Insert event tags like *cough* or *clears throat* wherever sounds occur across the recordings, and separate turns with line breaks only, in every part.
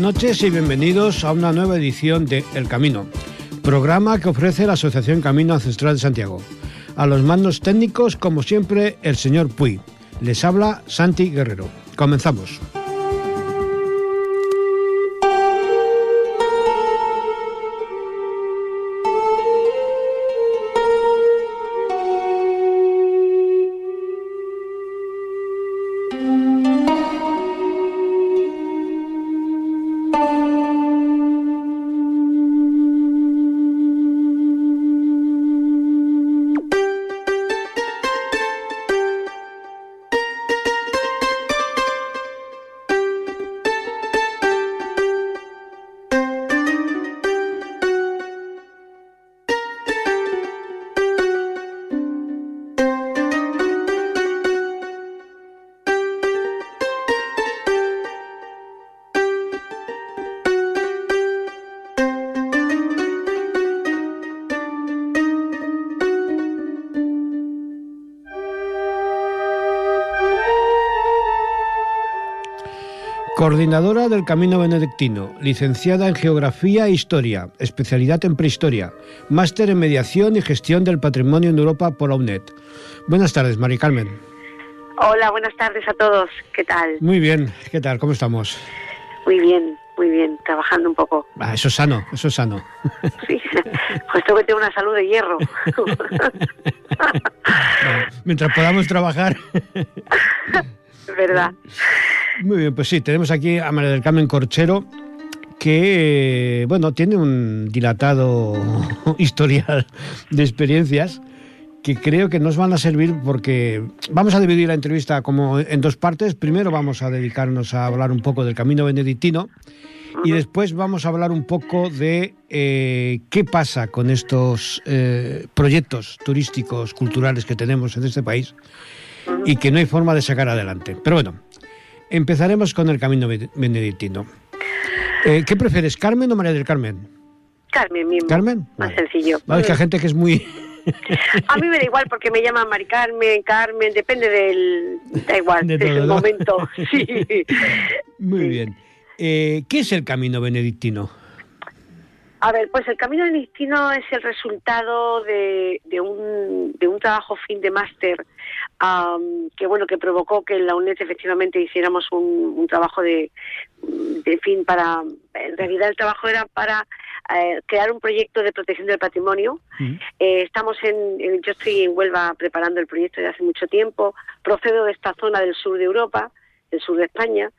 noches y bienvenidos a una nueva edición de El Camino, programa que ofrece la Asociación Camino Ancestral de Santiago. A los mandos técnicos, como siempre, el señor Puy. Les habla Santi Guerrero. Comenzamos. Coordinadora del Camino Benedictino, licenciada en Geografía e Historia, especialidad en Prehistoria, máster en Mediación y Gestión del Patrimonio en Europa por la UNED. Buenas tardes, Mari Carmen.
Hola, buenas tardes a todos. ¿Qué tal?
Muy bien. ¿Qué tal? ¿Cómo estamos?
Muy bien, muy bien. Trabajando un poco.
Ah, eso es sano, eso es sano. *laughs*
Sí, pues tengo que tener una salud de hierro. *laughs*
mientras podamos trabajar. *laughs*
¿Verdad?
Muy bien, pues sí, tenemos aquí a María del Carmen Corchero, que, bueno, tiene un dilatado *laughs* historial de experiencias que creo que nos van a servir porque vamos a dividir la entrevista como en dos partes. Primero vamos a dedicarnos a hablar un poco del camino benedictino y después vamos a hablar un poco de eh, qué pasa con estos eh, proyectos turísticos, culturales que tenemos en este país y que no hay forma de sacar adelante. Pero bueno, Empezaremos con el camino benedictino. Eh, ¿Qué prefieres, Carmen o María del Carmen?
Carmen mismo.
¿Carmen?
Más sencillo.
Vale, que hay gente que es muy...
A mí me da igual porque me llaman Mari Carmen, Carmen, depende del... Da igual, *laughs* del momento. *laughs* Sí. *laughs*
Muy bien. Eh, ¿Qué es el camino benedictino?
A ver, pues el camino benedictino es el resultado de, de, un, de un trabajo fin de máster que bueno que provocó que en la UNED efectivamente hiciéramos un, trabajo de, de, fin para en realidad el trabajo era para eh, crear un proyecto de protección del patrimonio. Eh, estamos en, yo estoy en Huelva preparando el proyecto desde hace mucho tiempo. Procedo de esta zona del sur de Europa del sur de España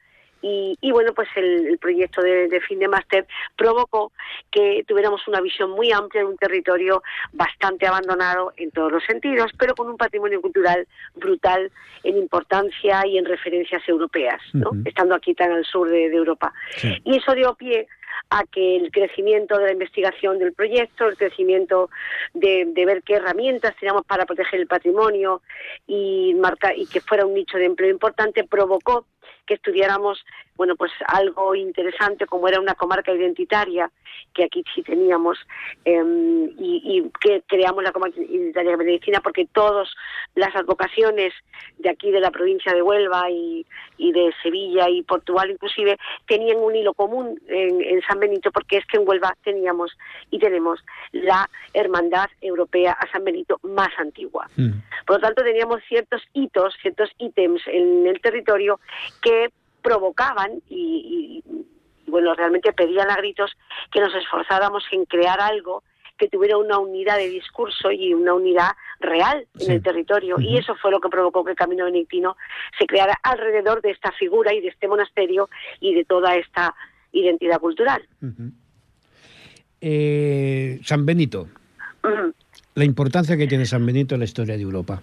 y, bueno, pues el, proyecto de, fin de máster provocó que tuviéramos una visión muy amplia de un territorio bastante abandonado en todos los sentidos, pero con un patrimonio cultural brutal en importancia y en referencias europeas, ¿no? estando aquí tan al sur de, Europa. Y eso dio pie a que el crecimiento de la investigación del proyecto, el crecimiento de, ver qué herramientas teníamos para proteger el patrimonio y, marca, y que fuera un nicho de empleo importante, provocó que estudiáramos bueno pues algo interesante como era una comarca identitaria que aquí sí teníamos em, y, que creamos la comarca identitaria de medicina porque todas las advocaciones de aquí de la provincia de Huelva y, de Sevilla y Portugal inclusive tenían un hilo común en, San Benito porque es que en Huelva teníamos y tenemos la hermandad europea a San Benito más antigua. Mm. Por lo tanto teníamos ciertos hitos, ciertos ítems en el territorio que provocaban y, bueno, realmente pedían a gritos que nos esforzáramos en crear algo que tuviera una unidad de discurso y una unidad real en el territorio. Y eso fue lo que provocó que el Camino Benedictino se creara alrededor de esta figura y de este monasterio y de toda esta identidad cultural.
Eh, San Benito. La importancia que tiene San Benito en la historia de Europa.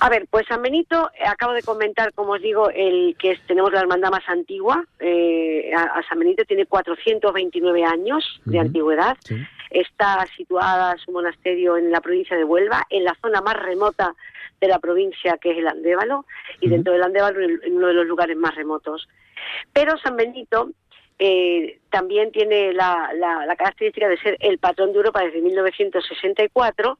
A ver, pues San Benito, eh, acabo de comentar, como os digo, el que tenemos la hermandad más antigua. Eh, a, San Benito tiene 429 años de antigüedad. Está situada su monasterio en la provincia de Huelva, en la zona más remota de la provincia, que es el Andévalo, y dentro del Andévalo en uno de los lugares más remotos. Pero San Benito eh, también tiene la, la, característica de ser el patrón de Europa desde 1964.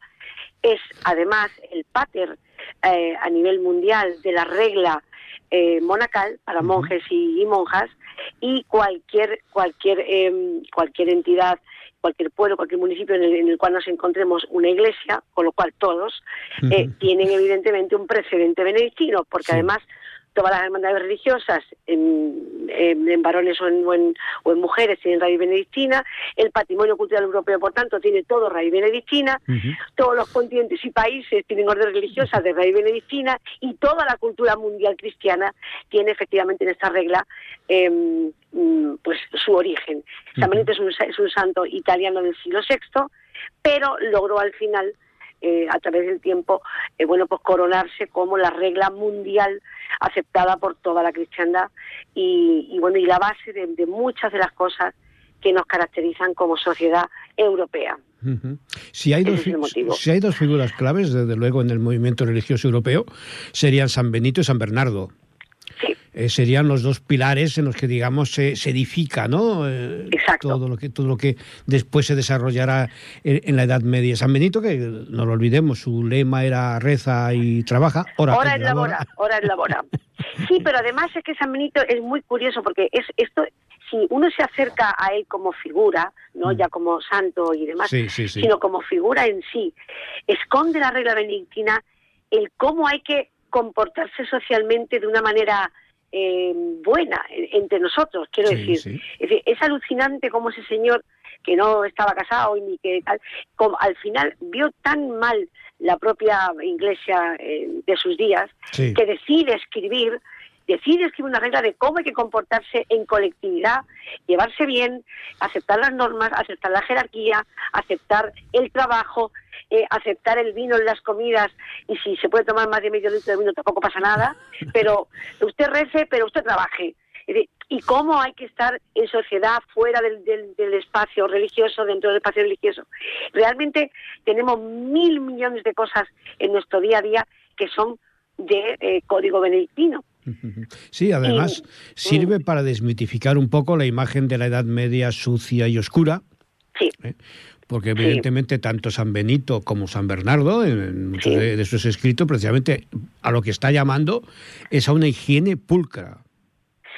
Es además el pater eh, a nivel mundial de la regla eh, monacal para monjes y, monjas y cualquier cualquier em, cualquier entidad cualquier pueblo, cualquier municipio en el, cual nos encontremos una iglesia, con lo cual todos eh, tienen evidentemente un precedente benedictino, porque además todas las hermandades religiosas, en, en, varones o en, o en, mujeres, tienen raíz benedictina. El patrimonio cultural europeo, por tanto, tiene todo raíz benedictina. Todos los continentes y países tienen orden religiosa de raíz benedictina. Y toda la cultura mundial cristiana tiene efectivamente en esta regla em, mm, pues su origen. San Benito es un, es un santo italiano del siglo VI, pero logró al final eh, a través del tiempo, eh, bueno, pues coronarse como la regla mundial aceptada por toda la cristiandad y, bueno, y la base de, muchas de las cosas que nos caracterizan como sociedad europea.
si, hay dos, si hay dos figuras claves, desde luego, en el movimiento religioso europeo, serían San Benito y San Bernardo. Eh, serían los dos pilares en los que digamos se, edifica no
eh,
todo lo que todo lo que después se desarrollará en, la Edad Media. San Benito que no lo olvidemos su lema era reza y trabaja
ora, es labora hora. es labora. Sí pero además es que San Benito es muy curioso porque es esto si uno se acerca a él como figura, no mm. ya como santo y demás, sino como figura en sí, esconde la regla benedictina el cómo hay que comportarse socialmente de una manera eh, buena entre nosotros, quiero decir. Es, alucinante cómo ese señor que no estaba casado y ni que tal, como al final vio tan mal la propia iglesia eh, de sus días que decide escribir decide escribir una regla de cómo hay que comportarse en colectividad, llevarse bien, aceptar las normas, aceptar la jerarquía, aceptar el trabajo, eh, aceptar el vino en las comidas y si se puede tomar más de medio litro de vino tampoco pasa nada, pero usted rece, pero usted trabaje. Y cómo hay que estar en sociedad fuera del, del, espacio religioso, dentro del espacio religioso. Realmente tenemos mil millones de cosas en nuestro día a día que son de eh, código benedictino.
Sí, además sirve para desmitificar un poco la imagen de la Edad Media sucia y oscura.
Sí.
¿eh? Porque evidentemente tanto San Benito como San Bernardo, en muchos de, sus escritos, precisamente a lo que está llamando es a una higiene pulcra.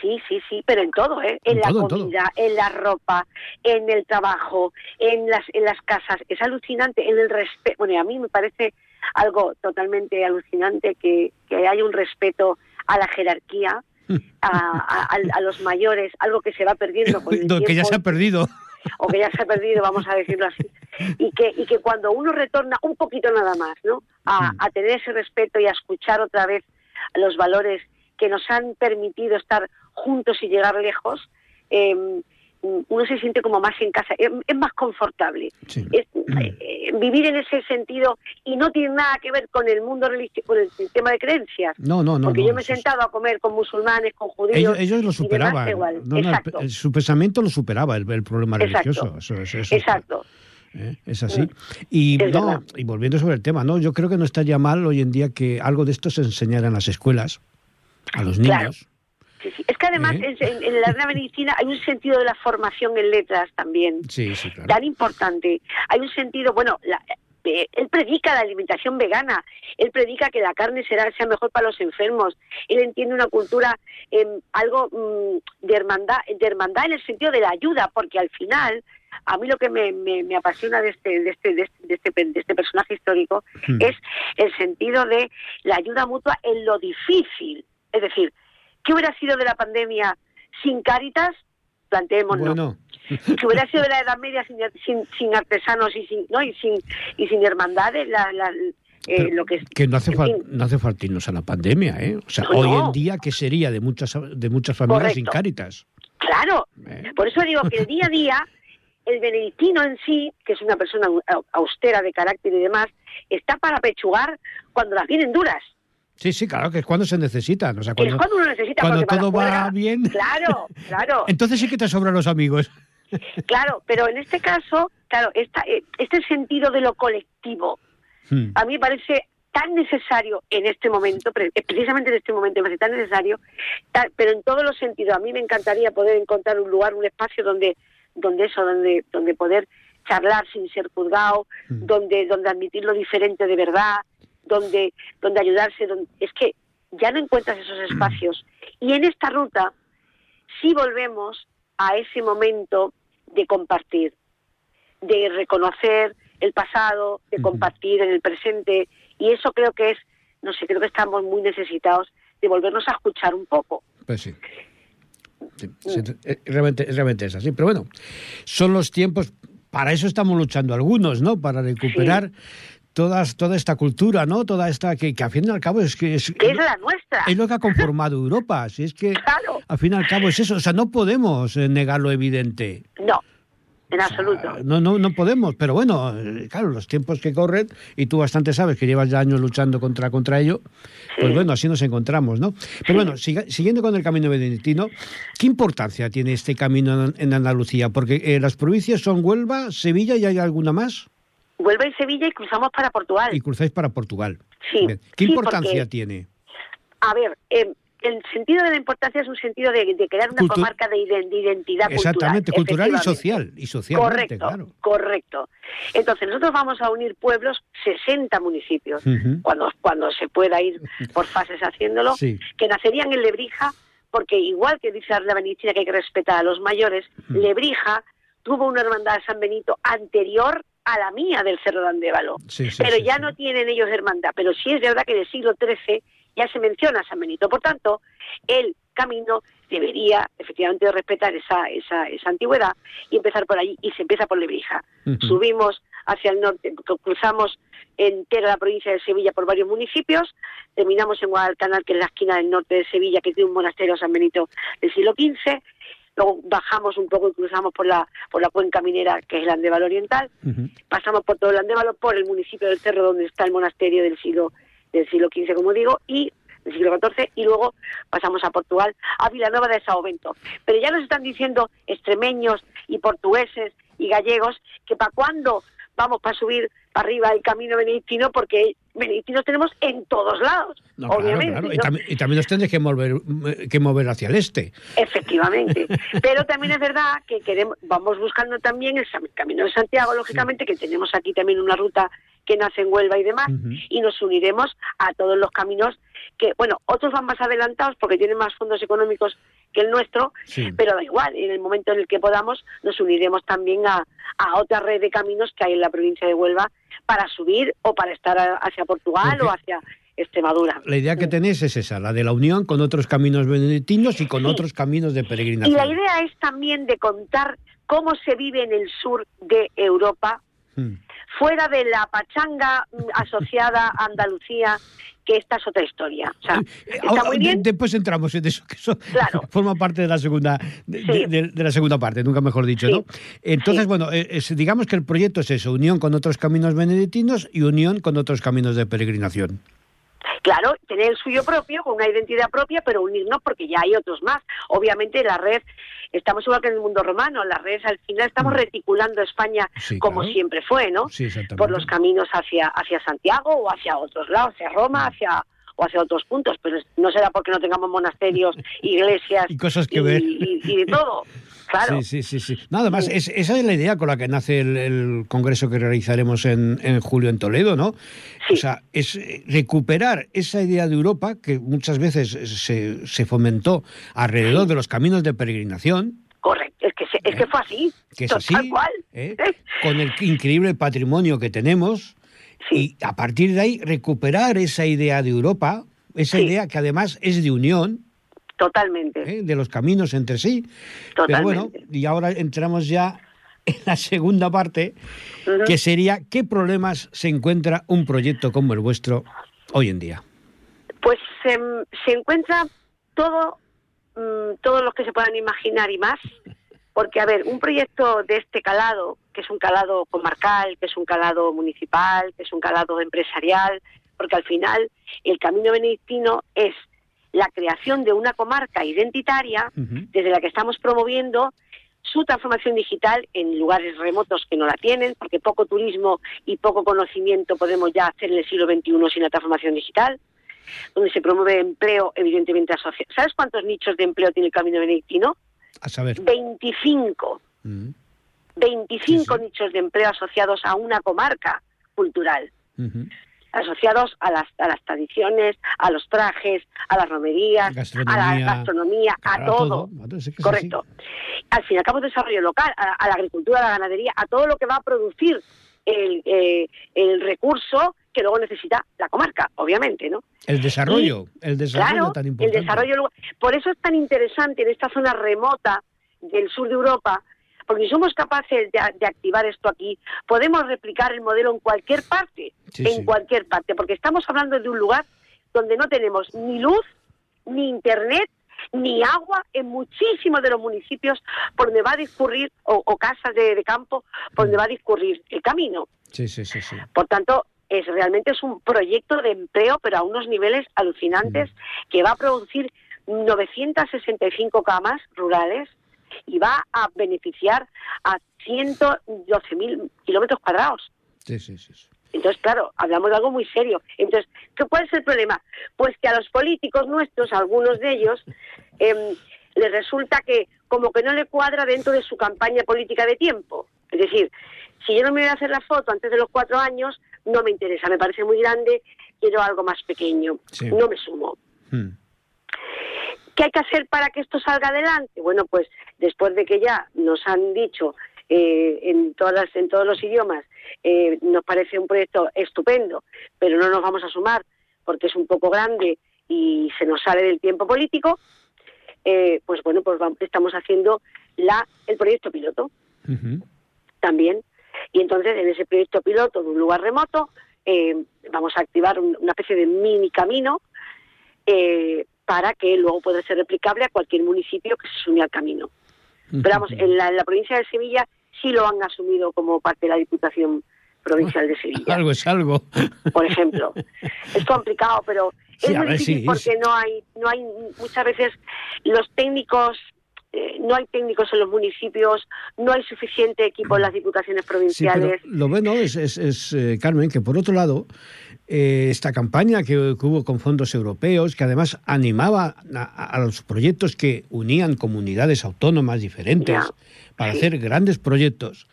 Sí, sí, sí, pero en todo, ¿eh? En, la comida, en, la ropa, en el trabajo, en las, en las casas. Es alucinante, en el respeto. Bueno, a mí me parece algo totalmente alucinante que, que haya un respeto a la jerarquía, a, los mayores, algo que se va perdiendo con el *laughs*
Que ya se ha perdido.
O que ya se ha perdido, vamos a decirlo así. Y que, y que cuando uno retorna un poquito nada más, ¿no? A, a tener ese respeto y a escuchar otra vez los valores que nos han permitido estar juntos y llegar lejos, eh, uno se siente como más en casa, es, más confortable. Eh, vivir en ese sentido y no tiene nada que ver con el mundo religioso, con el sistema de creencias.
No, no, no.
Porque yo me he sentado a comer con musulmanes, con judíos.
Ellos, lo superaban. su pensamiento lo superaba el, problema religioso.
Exacto.
¿eh? Es así. Y, no, y volviendo sobre el tema, no, yo creo que no estaría mal hoy en día que algo de esto se enseñara en las escuelas a los niños.
Es que además en, la medicina hay un sentido de la formación en letras también tan importante. Hay un sentido, bueno, eh, él predica la alimentación vegana, él predica que la carne será sea mejor para los enfermos, él entiende una cultura em, algo mm, de hermandad, de hermandad en el sentido de la ayuda, porque al final a mí lo que me, me, apasiona de este, de este, de este, de este, este personaje histórico hmm. es el sentido de la ayuda mutua en lo difícil, es decir, ¿Qué hubiera sido de la pandemia sin Cáritas? Planteémonos. Bueno. ¿Qué hubiera sido de la Edad Media sin, artesanos y sin, ¿no? y sin, y sin hermandades?
Eh, lo que, que no hace, no hace falta irnos a la pandemia, ¿eh? O sea, hoy en día, ¿qué sería de muchas, de muchas familias sin Cáritas?
Claro, eh. por eso digo que el día a día, el benedictino en sí, que es una persona austera de carácter y demás, está para pechugar cuando las vienen duras.
Sí, sí, claro, que es cuando se necesitan. O sea, cuando,
es cuando uno necesita.
Cuando todo va bien.
Claro, *laughs* claro.
Entonces sí que te sobran los amigos. *laughs*
Claro, pero en este caso, claro, esta, eh, este sentido de lo colectivo, hmm. a mí me parece tan necesario en este momento, eh, precisamente en este momento, me parece tan necesario, pero en todos los sentidos. A mí me encantaría poder encontrar un lugar, un espacio donde, donde eso, donde, donde poder charlar sin ser juzgado, hmm. donde, donde admitir lo diferente de verdad, donde, donde ayudarse. Donde, es que ya no encuentras esos espacios. Y en esta ruta si volvemos a ese momento de compartir, de reconocer el pasado, de compartir en el presente, y eso creo que es, no sé, creo que estamos muy necesitados de volvernos a escuchar un poco.
Pues sí. realmente, realmente es así. Pero bueno, son los tiempos, para eso estamos luchando algunos, ¿no? Para recuperar todas, toda esta cultura, ¿no? Toda esta que, que al fin y al cabo es que
es, es la nuestra.
Es lo que ha conformado Europa. Si es que
claro.
al fin y al cabo es eso. O sea, no podemos eh, negar lo evidente.
No. En absoluto.
no, no, no podemos, pero bueno, claro, los tiempos que corren, y tú bastante sabes que llevas ya años luchando contra, contra ello, pues bueno, así nos encontramos, ¿no? Pero bueno, siguiendo con el camino benedictino, ¿qué importancia tiene este camino en, Andalucía? Porque eh, las provincias son Huelva, Sevilla y hay alguna más.
Huelva y Sevilla y cruzamos para Portugal.
Y cruzáis para Portugal.
Sí.
¿Qué importancia tiene?
A ver, eh, el sentido de la importancia es un sentido de, crear una comarca de, identidad
Exactamente,
cultural.
cultural y social. Y socialmente, correcto,
correcto. Entonces, nosotros vamos a unir pueblos, 60 municipios, cuando, cuando se pueda ir por fases haciéndolo, que nacerían en Lebrija, porque igual que dice la Benedictina que hay que respetar a los mayores, Lebrija tuvo una hermandad de San Benito anterior a la mía del Cerro de Andévalo. pero ya no tienen ellos hermandad. Pero sí es verdad que del siglo XIII ya se menciona San Benito. Por tanto, el camino debería efectivamente respetar esa, esa, esa antigüedad y empezar por allí. Y se empieza por Lebrija. Subimos hacia el norte, cruzamos entera la provincia de Sevilla por varios municipios, terminamos en Guadalcanal, que es la esquina del norte de Sevilla, que tiene un monasterio San Benito del siglo XV, luego bajamos un poco y cruzamos por la por la cuenca minera que es el Andévalo Oriental, pasamos por todo el Andévalo, por el municipio del Cerro donde está el monasterio del siglo del siglo XV, como digo, y del siglo XIV, y luego pasamos a Portugal, a Vilanova de Saovento. Pero ya nos están diciendo extremeños y portugueses y gallegos que para cuándo vamos para subir para arriba el camino benedictino porque benedictinos tenemos en todos lados, obviamente.
Y, también, los tendréis que mover, que mover hacia el este.
Efectivamente. *laughs* Pero también es verdad que queremos, vamos buscando también el camino de Santiago, lógicamente, que tenemos aquí también una ruta que nace en Huelva y demás, y nos uniremos a todos los caminos que, bueno, otros van más adelantados porque tienen más fondos económicos que el nuestro, pero da igual, en el momento en el que podamos nos uniremos también a, a otra red de caminos que hay en la provincia de Huelva para subir o para estar hacia Portugal o hacia Extremadura.
La idea que tenéis es esa, la de la unión con otros caminos benedictinos y con otros caminos de peregrinación.
Y la idea es también de contar cómo se vive en el sur de Europa, hmm. fuera de la pachanga mm, asociada a Andalucía que esta es otra historia. O sea, está muy bien.
Después entramos en eso, que eso *laughs* forma parte de la segunda de, la segunda parte, nunca mejor dicho, ¿no? Entonces, bueno, eh, digamos que el proyecto es eso, unión con otros caminos benedictinos y unión con otros caminos de peregrinación.
Claro, tener el suyo propio, con una identidad propia, pero unirnos porque ya hay otros más. Obviamente la red, estamos igual que en el mundo romano, la red al final estamos mm. reticulando España como siempre fue, ¿no?
Sí,
Por los caminos hacia, hacia Santiago o hacia otros lados, hacia Roma, mm. hacia o hacia otros puntos, pero no será porque no tengamos monasterios, *laughs* iglesias
y cosas que ver
y de todo. *laughs* Claro.
Sí, sí, sí, Nada más, esa es la idea con la que nace el, congreso que realizaremos en, julio en Toledo, ¿no? O sea, es eh, recuperar esa idea de Europa que muchas veces se, se fomentó alrededor de los caminos de peregrinación.
Correcto, es que, es que fue así.
Que es así. ¿eh? Con el increíble patrimonio que tenemos. Y a partir de ahí recuperar esa idea de Europa, esa idea que además es de unión,
Totalmente.
¿Eh? De los caminos entre sí. Pero bueno, y ahora entramos ya en la segunda parte, que sería qué problemas se encuentra un proyecto como el vuestro hoy en día.
Pues se encuentra todo, mm, todos los que se puedan imaginar y más, porque a ver, un proyecto de este calado, que es un calado comarcal, que es un calado municipal, que es un calado empresarial, porque al final el camino benedictino es la creación de una comarca identitaria desde la que estamos promoviendo su transformación digital en lugares remotos que no la tienen, porque poco turismo y poco conocimiento podemos ya hacer en el siglo XXI sin la transformación digital, donde se promueve empleo evidentemente asociado. ¿Sabes cuántos nichos de empleo tiene el Camino Benedictino?
A saber.
25. 25 nichos de empleo asociados a una comarca cultural. Asociados a las, a las tradiciones, a los trajes, a las romerías, a la gastronomía, a todo. Correcto. Al fin y al cabo, desarrollo local, a, la agricultura, a la ganadería, a todo lo que va a producir el, eh, el recurso que luego necesita la comarca, obviamente, ¿no?
El desarrollo, el desarrollo tan importante.
El desarrollo, por eso es tan interesante en esta zona remota del sur de Europa, porque si somos capaces de, activar esto aquí, podemos replicar el modelo en cualquier parte, en cualquier parte, porque estamos hablando de un lugar donde no tenemos ni luz, ni internet, ni agua en muchísimos de los municipios por donde va a discurrir, o, casas de, campo, por donde mm. va a discurrir el camino.
Sí, sí, sí, sí.
Por tanto, es realmente es un proyecto de empleo, pero a unos niveles alucinantes, mm. que va a producir 965 camas rurales, y va a beneficiar a 112.000 kilómetros cuadrados.
Sí, sí, sí,
Entonces, claro, hablamos de algo muy serio. Entonces, ¿cuál es el problema? Pues que a los políticos nuestros, algunos de ellos, *laughs* em, les resulta que como que no le cuadra dentro de su campaña política de tiempo. Es decir, si yo no me voy a hacer la foto antes de los cuatro años, no me interesa, me parece muy grande, quiero algo más pequeño, no me sumo. Hmm. ¿Qué hay que hacer para que esto salga adelante? Bueno, pues después de que ya nos han dicho eh, en, todas en todos los idiomas, eh, nos parece un proyecto estupendo, pero no nos vamos a sumar porque es un poco grande y se nos sale del tiempo político, eh, pues bueno, pues estamos haciendo la, el proyecto piloto también. Y entonces en ese proyecto piloto de un lugar remoto vamos a activar una especie de mini camino para que luego pueda ser replicable a cualquier municipio que se sume al camino. Pero vamos, en la, provincia de Sevilla sí lo han asumido como parte de la Diputación Provincial de Sevilla. *laughs*
algo es algo.
Por ejemplo. es complicado, pero es muy difícil porque no hay, no hay muchas veces los técnicos eh, no hay técnicos en los municipios, no hay suficiente equipo en las diputaciones provinciales.
lo bueno es, es, eh, Carmen, que por otro lado, eh, esta campaña que, hubo con fondos europeos, que además animaba a, los proyectos que unían comunidades autónomas diferentes para hacer grandes proyectos.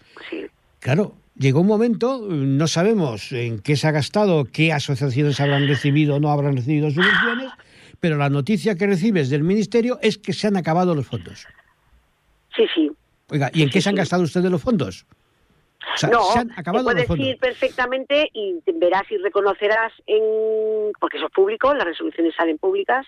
Claro, llegó un momento, no sabemos en qué se ha gastado, qué asociaciones habrán recibido o no habrán recibido subvenciones, pero la noticia que recibes del Ministerio es que se han acabado los fondos.
Sí, sí.
Oiga, ¿y en qué se han gastado ustedes los fondos?
No, puedes ir perfectamente y verás y reconocerás, en, porque eso es público, las resoluciones salen públicas,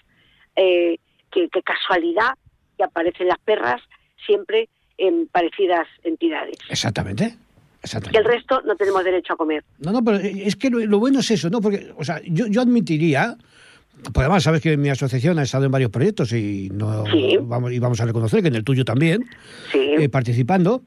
eh, que, casualidad que aparecen las perras siempre en parecidas entidades.
Exactamente. Exactamente.
Y el resto no tenemos derecho a comer.
No, no, pero es que lo, bueno es eso, ¿no? Porque, o sea, yo, yo admitiría, pues además sabes que mi asociación ha estado en varios proyectos y no vamos y vamos a reconocer que en el tuyo también, eh, participando.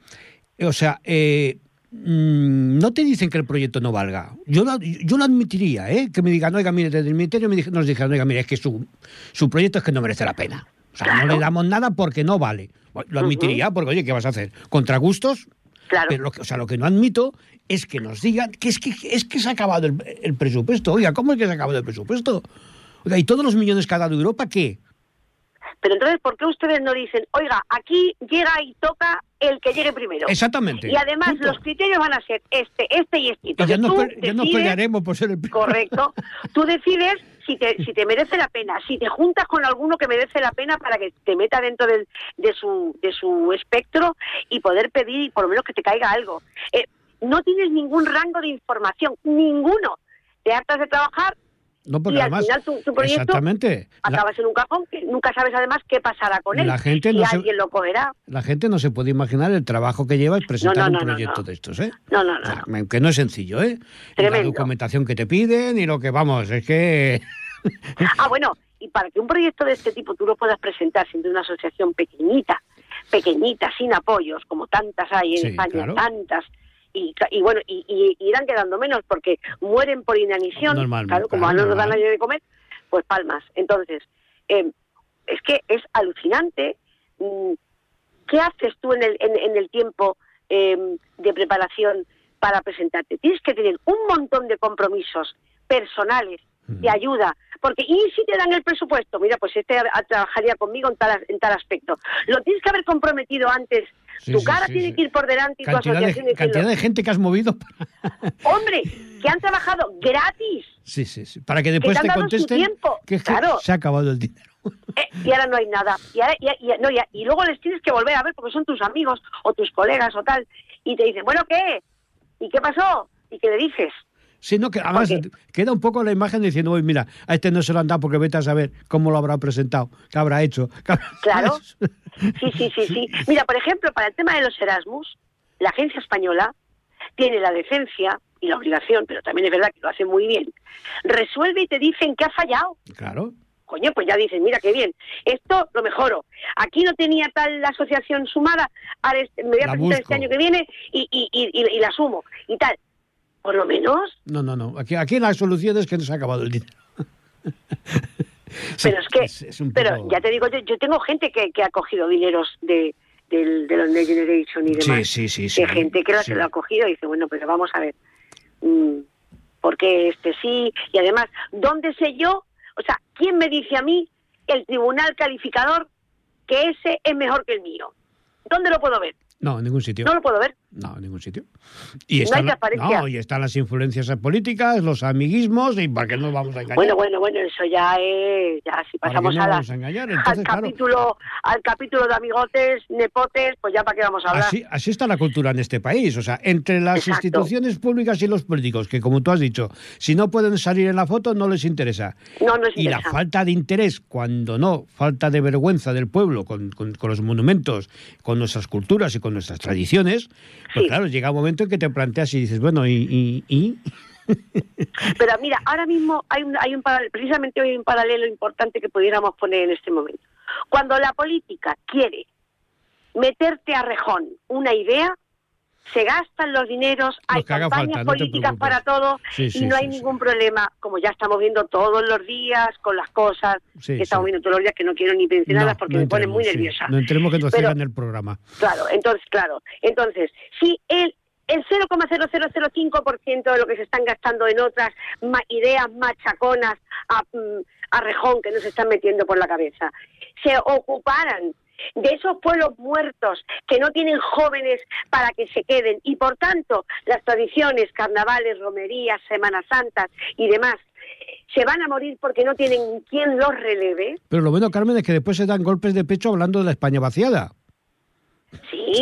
O sea, eh, no te dicen que el proyecto no valga. Yo lo, yo lo admitiría, ¿eh? que me digan, oiga, mire, desde el ministerio nos dijeron, oiga, mire, es que su, su proyecto es que no merece la pena. O sea, no le damos nada porque no vale. Lo admitiría, porque, oye, ¿qué vas a hacer? ¿Contra gustos?
Claro.
Pero lo que, o sea, lo que no admito es que nos digan que es que, es que se ha acabado el, el presupuesto. Oiga, ¿cómo es que se ha acabado el presupuesto? Oiga, ¿y todos los millones que ha dado Europa qué?
Pero entonces, ¿por qué ustedes no dicen, oiga, aquí llega y toca el que llegue primero?
Exactamente.
Y además los criterios van a ser este, este y este.
ya, nos, pelearemos por ser el
primero. Correcto. *laughs* Tú decides si te, si te merece la pena, si te juntas con alguno que merece la pena para que te meta dentro del, de, su, de su espectro y poder pedir por lo menos que te caiga algo. Eh, no tienes ningún rango de información, ninguno. Te hartas de trabajar,
no, porque y además,
al final tu, proyecto
exactamente,
acabas en un cajón que nunca sabes además qué pasará con él.
La gente
no alguien lo cogerá.
La gente no se puede imaginar el trabajo que lleva presentar un proyecto de estos, ¿eh?
No, no, no.
que no es sencillo, ¿eh? La documentación que te piden y lo que vamos, es que...
ah, bueno, y para que un proyecto de este tipo tú lo puedas presentar siendo una asociación pequeñita, pequeñita, sin apoyos, como tantas hay en España, tantas y, bueno, y, irán quedando menos porque mueren por inanición, claro, como no nos dan nadie de comer, pues palmas. Entonces, eh, es que es alucinante. Mm, ¿Qué haces tú en el, en, el tiempo em, de preparación para presentarte? Tienes que tener un montón de compromisos personales de ayuda porque ¿y si te dan el presupuesto? Mira, pues este trabajaría conmigo en tal, en tal aspecto. Lo tienes que haber comprometido antes. tu cara tiene que ir por delante y
cantidad
tu asociación
de, Cantidad de gente que has movido. *laughs*
Hombre, que han trabajado gratis.
Sí, sí, sí. Para que después te, contesten que, claro. se ha acabado el dinero.
Eh, y ahora no hay nada. Y, ahora, no, y luego les tienes que volver a ver porque son tus amigos o tus colegas o tal. Y te dicen, bueno, ¿qué? ¿Y qué pasó? ¿Y qué le dices?
Sino que además queda un poco la imagen diciendo, Uy, mira, a este no se lo han dado porque vete a saber cómo lo habrá presentado, qué habrá hecho. *laughs*
Claro. Sí, sí, sí, sí. Mira, por ejemplo, para el tema de los Erasmus, la agencia española tiene la decencia y la obligación, pero también es verdad que lo hace muy bien, resuelve y te dicen que ha fallado.
Claro.
Coño, pues ya dicen, mira qué bien, esto lo mejoro. Aquí no tenía tal la asociación sumada, ahora me voy a presentar este año que viene y, y, y, y la sumo y tal por lo menos.
No, no, no. Aquí, aquí la solución es que nos ha acabado el dinero. *laughs*
pero es que, pero ya te digo, yo, yo tengo gente que, que ha cogido dineros de, de, los Next Generation y demás.
Sí, sí, sí.
De gente que lo ha cogido y dice, bueno, pero vamos a ver. Mm, porque este sí? Y además, ¿dónde sé yo? O sea, ¿quién me dice a mí, el tribunal calificador, que ese es mejor que el mío? ¿Dónde lo puedo ver?
No, en ningún sitio.
No lo puedo ver.
No, en ningún sitio. Y están, no, y están las influencias políticas, los amiguismos, y ¿para qué nos vamos a engañar?
Bueno, bueno, bueno, eso ya es. Ya si pasamos a al, capítulo, al capítulo de amigotes, nepotes, pues ya para qué vamos a hablar.
Así, así está la cultura en este país. O sea, entre las instituciones públicas y los políticos, que como tú has dicho, si no pueden salir en la foto, no les interesa.
No,
y la falta de interés, cuando no, falta de vergüenza del pueblo con, con, con los monumentos, con nuestras culturas y con nuestras tradiciones, pues claro, llega un momento en que te planteas y dices, bueno, ¿y? y, *laughs*
Pero mira, ahora mismo hay un, hay un precisamente hoy hay un paralelo importante que pudiéramos poner en este momento. Cuando la política quiere meterte a rejón una idea, se gastan los dineros, hay campañas políticas para todo y no hay ningún problema, como ya estamos viendo todos los días con las cosas que estamos viendo todos los días, que no quiero ni mencionarlas porque me ponen muy nerviosa.
No entremos que nos en el programa.
Claro, entonces, claro. Entonces, si el, el 0,0005% de lo que se están gastando en otras ideas machaconas a, mm, a rejón que nos están metiendo por la cabeza, se ocuparan de esos pueblos muertos que no tienen jóvenes para que se queden y por tanto las tradiciones, carnavales, romerías, Semanas Santas y demás se van a morir porque no tienen quien los releve.
Pero lo bueno, Carmen, es que después se dan golpes de pecho hablando de la España vaciada.
Sí,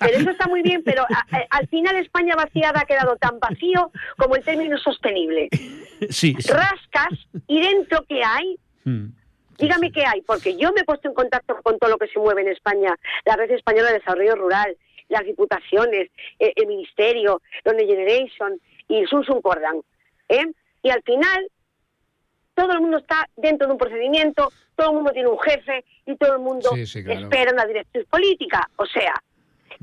pero eso está muy bien, pero al final España vaciada ha quedado tan vacío como el término sostenible. *laughs*
Sí.
Rascas y dentro que hay hmm. Dígame qué hay, porque yo me he puesto en contacto con todo lo que se mueve en España, la Red Española de Desarrollo Rural, las diputaciones, eh, el, Ministerio, Donde Generation y el Susun Cordán. ¿eh? Y al final, todo el mundo está dentro de un procedimiento, todo el mundo tiene un jefe y todo el mundo espera una directriz política. O sea,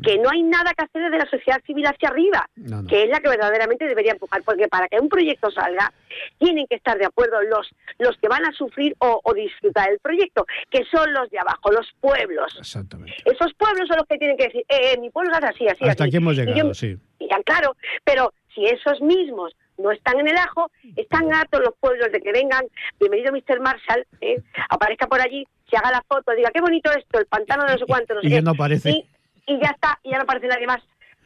que no hay nada que hacer desde la sociedad civil hacia arriba, que es la que verdaderamente debería empujar, porque para que un proyecto salga tienen que estar de acuerdo los, los que van a sufrir o, disfrutar el proyecto, que son los de abajo, los pueblos.
Exactamente.
Esos pueblos son los que tienen que decir, eh, eh mi pueblo es así, así,
Hasta aquí hemos llegado, sí.
ya, claro, pero si esos mismos no están en el ajo, están hartos los pueblos de que vengan, bienvenido Mr. Marshall, ¿eh? aparezca por allí, se haga la foto, diga, qué bonito esto, el pantano de no sé *laughs* cuánto, no sé
y no aparece
y ya está, y ya no aparece nadie más.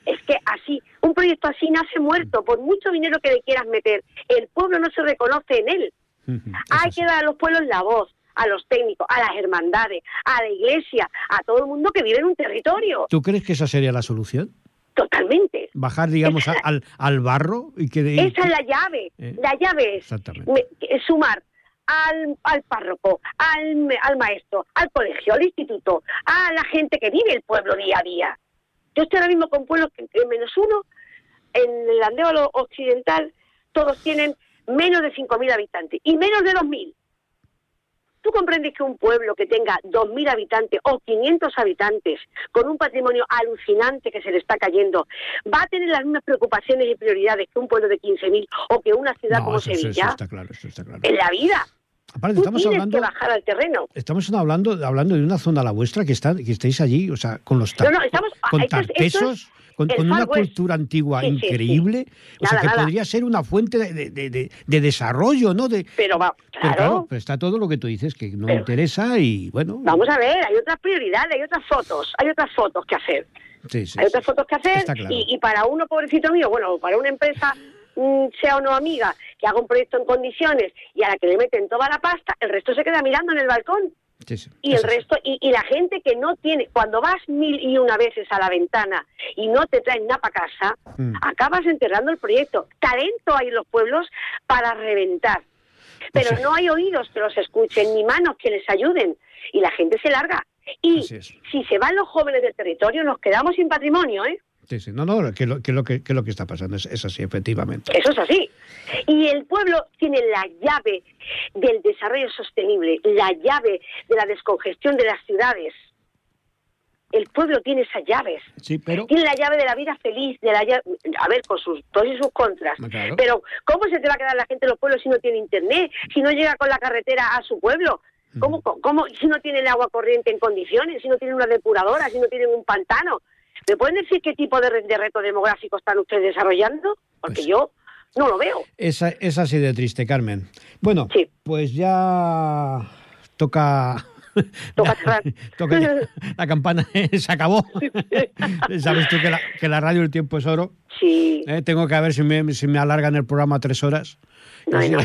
Es que así, un proyecto así nace muerto, por mucho dinero que le quieras meter. El pueblo no se reconoce en él. *laughs* Hay que dar a los pueblos la voz, a los técnicos, a las hermandades, a la iglesia, a todo el mundo que vive en un territorio.
¿Tú crees que esa sería la solución?
Totalmente.
Bajar, digamos, al, al, barro y que...
esa es la llave. Eh, la llave es sumar al, al párroco, al, al maestro, al colegio, al instituto, a la gente que vive el pueblo día a día. Yo estoy ahora mismo con pueblos que, menos uno, en el Andévalo Occidental, todos tienen menos de 5.000 habitantes y menos de 2.000. ¿Tú comprendes que un pueblo que tenga 2.000 habitantes o 500 habitantes, con un patrimonio alucinante que se le está cayendo, va a tener las mismas preocupaciones y prioridades que un pueblo de 15.000 o que una ciudad como Sevilla?
está claro, eso está claro.
En la vida.
Aparte, estamos hablando,
que bajar al terreno.
Estamos hablando, hablando de una zona la vuestra que está, que estáis allí, o sea, con los
no, no, estamos,
con tartesos, con, una cultura antigua
Sí, sí, sí.
increíble, o sea que
nada.
podría ser una fuente de, de- de- de desarrollo, ¿no? De,
Pero va,
pero
claro.
pues está todo lo que tú dices que no
Pero-
interesa y bueno.
Vamos a ver, hay otras prioridades, hay otras fotos, hay otras fotos que hacer.
sí, sí,
hay otras fotos que hacer
claro.
y, y para uno, pobrecito mío, bueno, para una empresa, sea o no amiga, que haga un proyecto en condiciones y a la que le meten toda la pasta, el resto se queda mirando en el balcón.
Sí, sí.
Y el
sí.
resto, y, y la gente que no tiene, cuando vas mil y una veces a la ventana y no te traen nada para casa,
Mm.
acabas enterrando el proyecto. Talento hay en los pueblos para reventar. Pero no hay oídos que los escuchen, ni manos que les ayuden. Y la gente se larga. Y si se van los jóvenes del territorio, nos quedamos sin patrimonio, ¿eh?
Sí, sí. No, no, que lo que, lo que, que lo que está pasando es, es así, efectivamente.
Eso es así. Y el pueblo tiene la llave del desarrollo sostenible, la llave de la descongestión de las ciudades. El pueblo tiene esas llaves.
Sí, pero
Tiene la llave de la vida feliz, de la llave, a ver, con sus pros y sus contras.
Ah, claro.
Pero ¿cómo se te va a quedar la gente en los pueblos si no tiene internet, si no llega con la carretera a su pueblo? ¿Cómo, cómo, si no tiene el agua corriente en condiciones, si no tiene una depuradora, si no tienen un pantano? ¿Me pueden decir qué tipo de, re- de reto demográfico están ustedes desarrollando? Porque
Pues-
yo no lo veo.
esa, es así de triste, Carmen. Bueno,
Sí.
pues ya toca... *laughs* *laughs*
Toca
ya. La campana *laughs* se acabó. Sabes tú que la, que la radio el tiempo es oro.
Sí,
¿eh? Tengo que ver si me, si me alargan el programa tres horas.
no, no.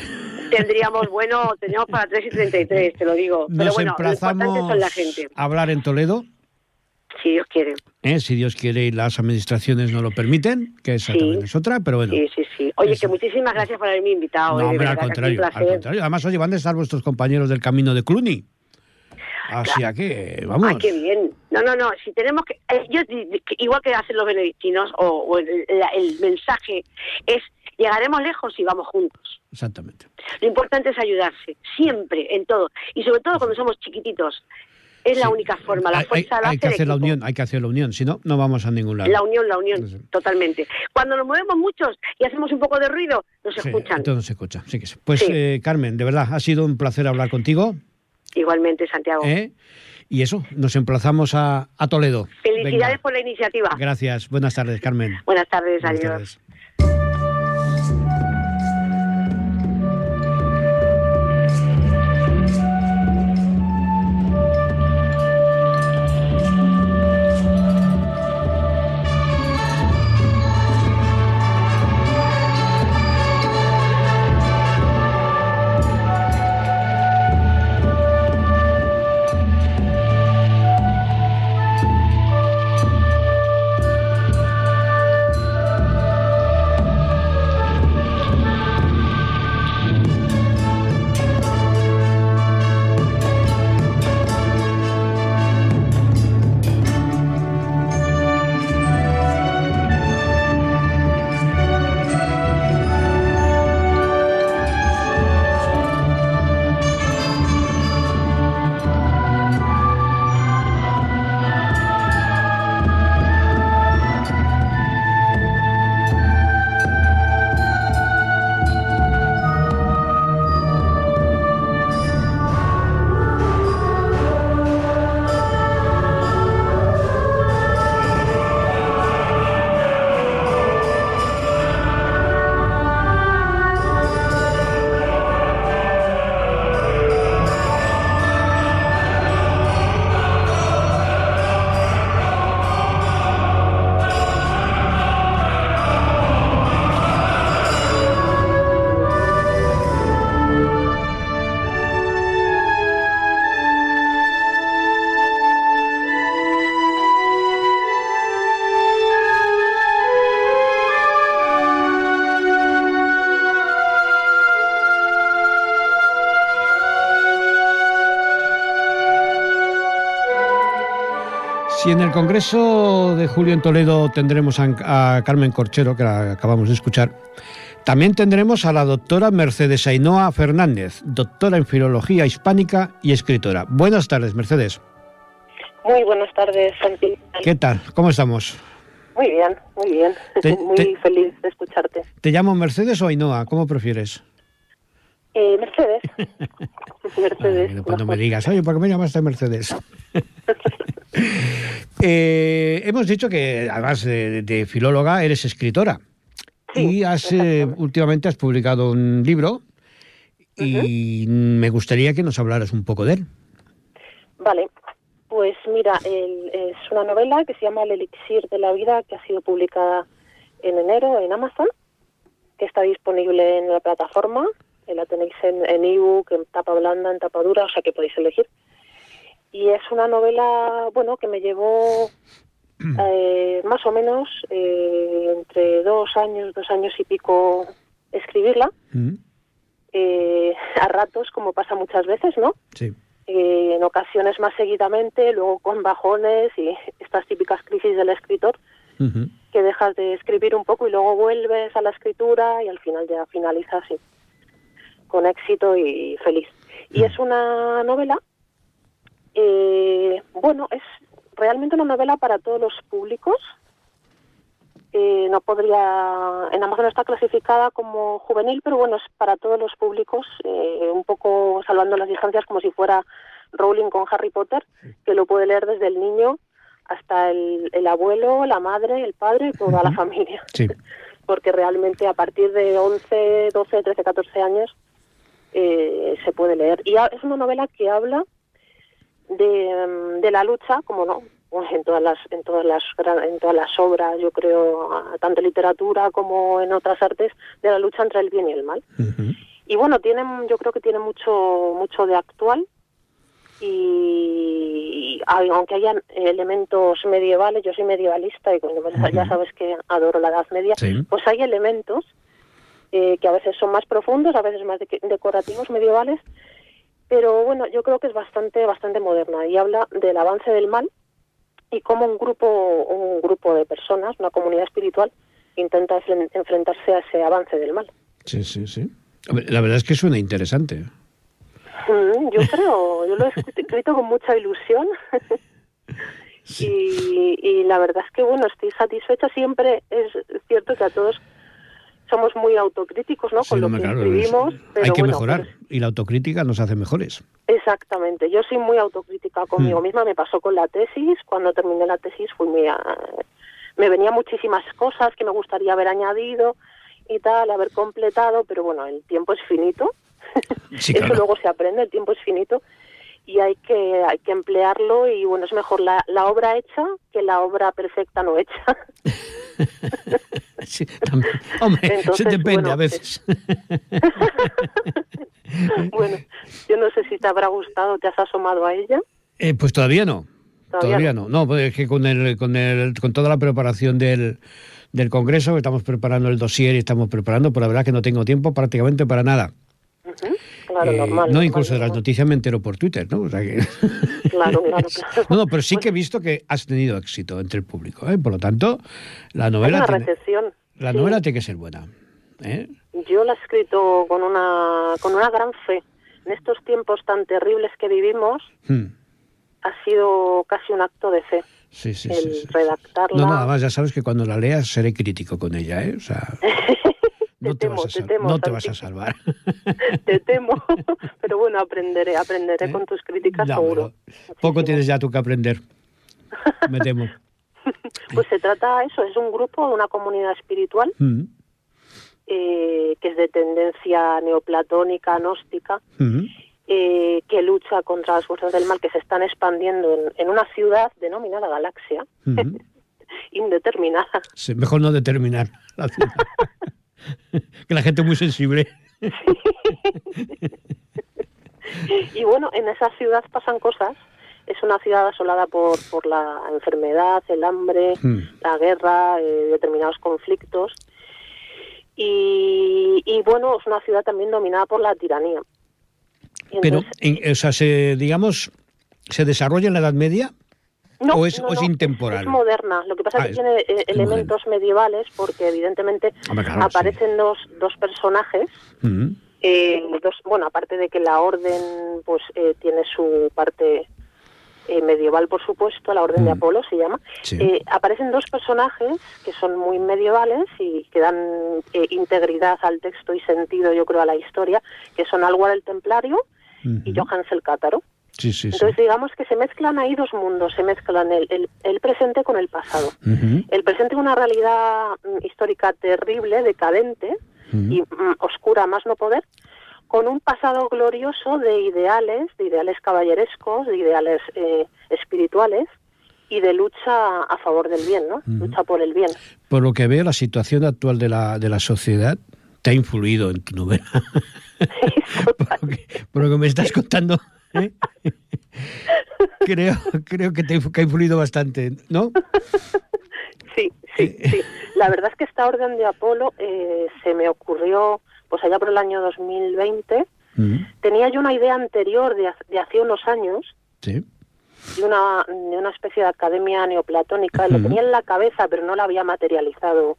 Tendríamos, bueno, tendríamos para 3 y 33, te lo digo. Pero
Nos
bueno, lo
emplazamos
importante son la gente,
a hablar en Toledo.
Si Dios quiere.
¿eh? si Dios quiere y las administraciones no lo permiten, que esa
Sí.
también es otra, pero bueno.
Sí, sí, sí. Oye,
Eso.
que muchísimas gracias por haberme invitado.
No, hombre, al contrario, al contrario. Además, oye, van a estar vuestros compañeros del camino de Cluny. Así que, vamos.
Ay, qué bien. No, no, no. Si tenemos que. eh, yo, que igual que hacen los benedictinos, o, o el, la- el mensaje es: llegaremos lejos si vamos juntos.
Exactamente.
Lo importante es ayudarse, siempre, en todo. Y sobre todo cuando somos chiquititos. Es la única forma. La
Hay- hay,
fuerza la
hay que hacer la unión, hay que hacer la unión, si no, no vamos a ningún lado.
La unión, la unión,
Sí.
totalmente. Cuando nos movemos muchos y hacemos un poco de ruido, nos
Sí,
escuchan.
entonces se escucha. Sí que sí. Pues, eh, Carmen, de verdad, ha sido un placer hablar contigo.
Igualmente, Santiago.
¿eh? Y eso, nos emplazamos a, a Toledo.
Felicidades
Venga.
por la iniciativa.
Gracias. Buenas tardes, Carmen.
Buenas tardes,
Buenas
adiós.
tardes. El Congreso de julio en Toledo tendremos a, a Carmen Corchero, que la acabamos de escuchar, también tendremos a la doctora Mercedes Ainhoa Fernández, doctora en Filología Hispánica y escritora. Buenas tardes, Mercedes.
Muy buenas tardes, Santi.
¿Qué tal? ¿Cómo estamos?
Muy bien, muy bien.
Te- *laughs*
muy
te-
feliz de escucharte.
¿Te llamo Mercedes o Ainhoa? ¿Cómo prefieres?
Eh, Mercedes. *laughs* Mercedes.
Ay, cuando me
mejor.
digas, oye, ¿por qué me llamaste Mercedes? *laughs* *laughs* Eh, hemos dicho que, además de, de filóloga, eres escritora.
Sí,
y has, eh, últimamente has publicado un libro y me gustaría que nos hablaras un poco de él.
Vale, pues mira, el- es una novela que se llama El elixir de la vida, que ha sido publicada en enero en Amazon, que está disponible en la plataforma. eh, La tenéis en, en ebook, en tapa blanda, en tapa dura, o sea que podéis elegir. Y es una novela, bueno, que me llevó *clears throat* eh, más o menos eh, entre dos años, dos años y pico escribirla.
Mm,
eh, a ratos, como pasa muchas veces, ¿no?
Sí.
eh, en ocasiones más seguidamente, luego con bajones y estas típicas crisis del escritor, que dejas de escribir un poco y luego vuelves a la escritura y al final ya finalizas sí, con éxito y feliz. Y es una novela, eh, bueno, es realmente una novela para todos los públicos. Eh, no podría, en Amazon está clasificada como juvenil, pero bueno, es para todos los públicos, eh, un poco salvando las distancias como si fuera Rowling con Harry Potter, que lo puede leer desde el niño hasta el, el abuelo, la madre, el padre y toda la familia.
Sí. *laughs*
Porque realmente a partir de 11, 12, 13, 14 años eh, se puede leer. Y es una novela que habla de, de la lucha, como no, pues en todas las en todas las en todas las obras, yo creo, ah, tanto en literatura como en otras artes, de la lucha entre el bien y el mal. Y bueno, tiene, yo creo que tiene mucho mucho de actual y aunque hayan elementos medievales, yo soy medievalista y bueno, pues ya sabes que adoro la Edad Media,
Sí.
pues hay elementos eh, que a veces son más profundos, a veces más de- decorativos medievales, pero bueno, yo creo que es bastante bastante moderna y habla del avance del mal y cómo un grupo un grupo de personas, una comunidad espiritual intenta enfren- enfrentarse a ese avance del mal.
Sí, sí, sí. La verdad es que suena interesante.
Mm, Yo creo, yo lo he escrito con mucha ilusión *laughs* y, y la verdad es que bueno, estoy satisfecha. Siempre es cierto que a todos somos muy autocríticos, ¿no?
Sí,
con lo que
claro,
escribimos,
es-
pero
hay que
bueno,
mejorar
pues,
y la autocrítica nos hace mejores.
exactamente. Yo soy muy autocrítica conmigo
Mm.
misma. Me pasó con la tesis. Cuando terminé la tesis fui muy a- me venía muchísimas cosas que me gustaría haber añadido y tal, haber completado, pero bueno, el tiempo es finito.
Sí, *laughs*
Eso luego se aprende, el tiempo es finito y hay que hay que emplearlo y bueno, es mejor la, la obra hecha que la obra perfecta no hecha. *laughs*
Sí, también. Hombre,
Entonces,
se depende
bueno,
a veces. *laughs*
bueno, yo no sé si te habrá gustado, te has asomado a ella.
Eh, pues todavía no.
Todavía
Todavía, no. No, pues es que con, el, con, el, con toda la preparación del, del Congreso, estamos preparando el dossier y estamos preparando, pero la verdad que no tengo tiempo prácticamente para nada.
Claro,
Eh,
normal.
no,
normal,
incluso de las noticias me entero por Twitter, ¿no? O sea que... *laughs*
Claro, claro, *laughs* claro.
No, no, pero sí que he visto que has tenido éxito entre el público, ¿eh? Por lo tanto, la novela,
una
tiene,
recepción.
la
sí.
novela tiene que ser buena. ¿eh?
Yo la he escrito con una con una gran fe. En estos tiempos tan terribles que vivimos,
Hmm.
ha sido casi un acto de fe
Sí, sí,
el
sí.
redactarla.
No, nada más, ya sabes que cuando la leas seré crítico con ella, ¿eh? O sea, *laughs* no te,
temo,
vas, a
te
sal-
temo,
no te vas a
Santi.
salvar. *laughs*
Te temo, *laughs* pero bueno, aprenderé, aprenderé
¿Eh?
con tus críticas
No,
seguro.
poco tienes ya tú que aprender, *laughs* me temo.
Pues se trata eso, es un grupo, una comunidad espiritual
Mm,
eh, que es de tendencia neoplatónica, gnóstica,
mm.
eh, que lucha contra las fuerzas del mal que se están expandiendo en, en una ciudad denominada Galaxia,
Ujú.
indeterminada.
Sí, mejor no determinar la ciudad. *laughs* que la gente es muy sensible. *laughs*
Y bueno, en esa ciudad pasan cosas. Es una ciudad asolada por, por la enfermedad, el hambre,
Mm.
la guerra, eh, determinados conflictos. Y, y bueno, es una ciudad también dominada por la tiranía.
Pero, en- o sea, se, digamos, ¿se desarrolla en la Edad Media?
No,
¿O es-
no,
o es intemporal?
Es, moderna. Lo que pasa
Ah,
es que tiene eh,
es
elementos medievales porque evidentemente
Hombre, claro,
aparecen dos, dos personajes. Eh, dos, bueno, aparte de que la orden pues eh, tiene su parte eh, medieval, por supuesto, la orden de
Mm.
Apolo se llama.
Sí.
Eh, aparecen dos personajes que son muy medievales y que dan eh, integridad al texto y sentido, yo creo, a la historia, que son Alguar el Templario y. Johans el Cátaro.
Sí, sí,
Entonces, digamos que se mezclan ahí dos mundos, se mezclan el, el, presente con el pasado. El presente es una realidad mm, histórica terrible, decadente y mm, oscura más no poder, con un pasado glorioso de ideales, de ideales caballerescos, de ideales eh, espirituales y de lucha a favor del bien, ¿no? Lucha por el bien.
Por lo que veo, la situación actual de la, de la sociedad te ha influido en tu novela. *laughs* por, lo que, me estás contando, ¿eh? *laughs* creo, creo que te ha influido bastante, ¿no?
Sí, sí, sí. La verdad es que esta orden de Apolo eh, se me ocurrió pues allá por el año 2020. Tenía yo una idea anterior de, de hace unos años.
Sí
de una, de una especie de academia neoplatónica. Lo tenía en la cabeza, pero no la había materializado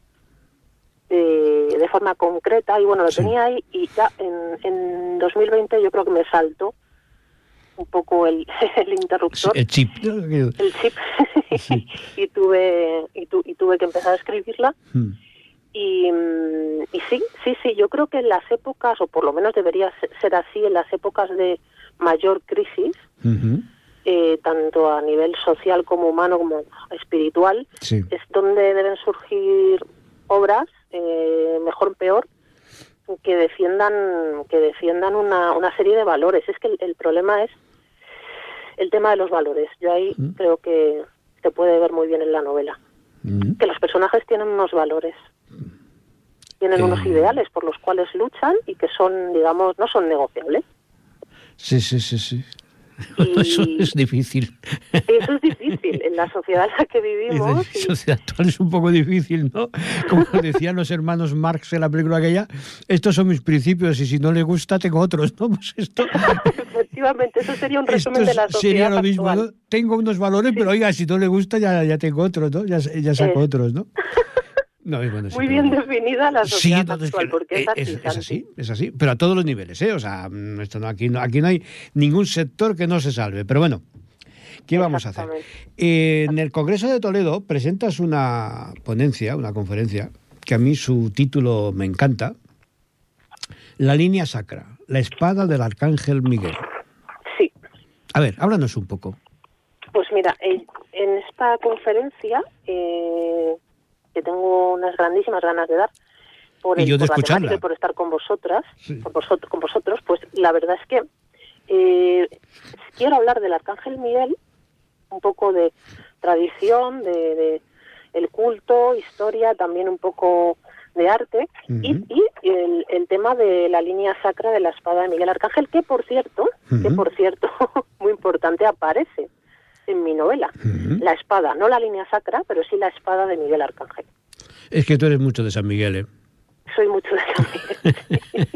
de forma concreta y bueno, lo tenía ahí y ya en, en 2020 yo creo que me saltó un poco el, *laughs* el interruptor.
El chip.
El chip. *laughs* y, tuve, y, y, tuve que empezar a escribirla. Hmm. Y, y, sí, sí, sí, yo creo que en las épocas, o por lo menos debería ser así, en las épocas de mayor crisis, eh, tanto a nivel social como humano como espiritual, es donde deben surgir obras eh, mejor peor, que defiendan que defiendan una, una serie de valores. Es que el, problema es el tema de los valores. Yo ahí mm. creo que se puede ver muy bien en la novela. Mm. Que los personajes tienen unos valores, tienen unos eh. ideales por los cuales luchan y que son, digamos, no son negociables.
Sí, sí, sí, sí. Eso es *laughs* difícil.
Eso es difícil. En la sociedad en la que vivimos.
La sociedad actual es un poco difícil, ¿no? Como *laughs* decían los hermanos Marx en la película aquella, estos son mis principios y si no le gusta tengo otros, ¿no? Pues
esto... *laughs* Efectivamente, eso sería un resumen de la sociedad
Sería lo mismo, ¿no? Tengo unos valores, pero oiga, si no le gusta ya, ya tengo otros, ¿no? Ya, ya saco otros, ¿no?
Muy bien definida la sociedad actual, porque es,
es, así, es así, pero a todos los niveles, ¿eh? O sea, esto no, aquí, no, aquí no hay ningún sector que no se salve, pero bueno, ¿qué vamos a hacer? en el Congreso de Toledo presentas una ponencia, una conferencia, que a mí su título me encanta, La línea sacra, la espada del Arcángel Miguel.
Sí.
A ver, háblanos un poco.
Pues mira, en esta conferencia... Eh que tengo unas grandísimas ganas de dar por,
el,
por, por estar con vosotras, vosotros, con vosotros, pues la verdad es que eh, quiero hablar del Arcángel Miguel, un poco de tradición, de, el culto, historia, también un poco de arte y, el, el, tema de la línea sacra de la espada de Miguel Arcángel, que por cierto, que por cierto, *laughs* muy importante, aparece en mi novela. La espada, no la línea sacra, pero sí la espada de Miguel Arcángel.
Es que tú eres mucho de San Miguel, ¿eh?
Soy mucho de San Miguel.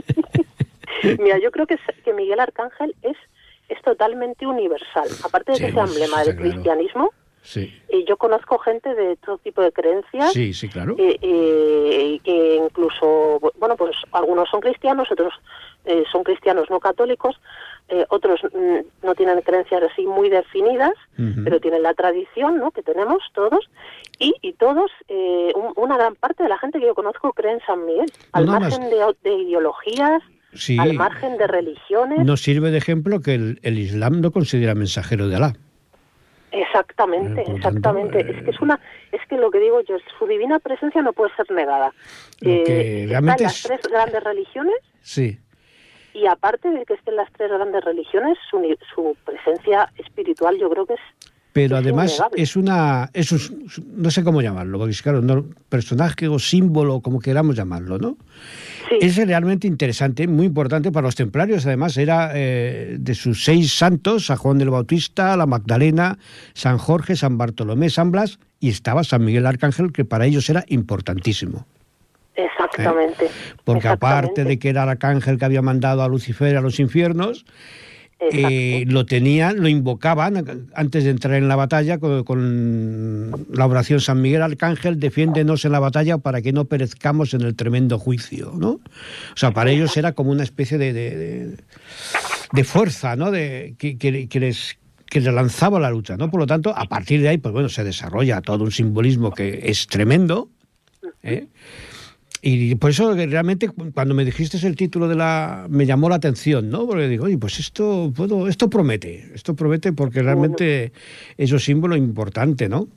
*laughs* Mira, yo creo que, que Miguel Arcángel es, es totalmente universal. Aparte de que sea emblema del cristianismo,
Sí.
Y yo conozco gente de todo tipo de creencias.
Sí, sí, claro.
Que incluso, bueno, pues algunos son cristianos, otros eh, son cristianos no católicos, otros mm, no tienen creencias así muy definidas, pero tienen la tradición, ¿no? Que tenemos todos. Y, y todos, una gran parte de la gente que yo conozco cree en San Miguel, al margen de, ideologías. al margen de religiones.
Nos sirve de ejemplo que el, el Islam no considera mensajero de Alá.
Exactamente, eh, exactamente. es que es una, es que lo que digo yo, su divina presencia no puede ser negada.
Eh, realmente
las tres grandes religiones.
Sí.
Y aparte de que estén las tres grandes religiones, su, su presencia espiritual yo creo que es
pero además es una, es no sé cómo llamarlo, porque claro, no, personaje o símbolo, como queramos llamarlo, ¿no? Es realmente interesante, muy importante para los templarios. Además, era eh, de sus seis santos, San Juan del Bautista, la Magdalena, San Jorge, San Bartolomé, San Blas, y estaba San Miguel Arcángel, que para ellos era importantísimo.
Exactamente.
Porque aparte de que era el arcángel que había mandado a Lucifer a los infiernos, eh, lo tenían, lo invocaban antes de entrar en la batalla con, la oración San Miguel Arcángel, defiéndenos en la batalla para que no perezcamos en el tremendo juicio, ¿no? O sea, para ellos era como una especie de, de, fuerza, ¿no? De, que, que, les que les lanzaba la lucha, ¿no? Por lo tanto, a partir de ahí, pues bueno, se desarrolla todo un simbolismo que es tremendo, ¿eh? Y por eso realmente cuando me dijiste el título de la me llamó la atención, ¿no? Porque digo, oye, pues esto puedo, esto promete, esto promete porque realmente es un símbolo importante, ¿no?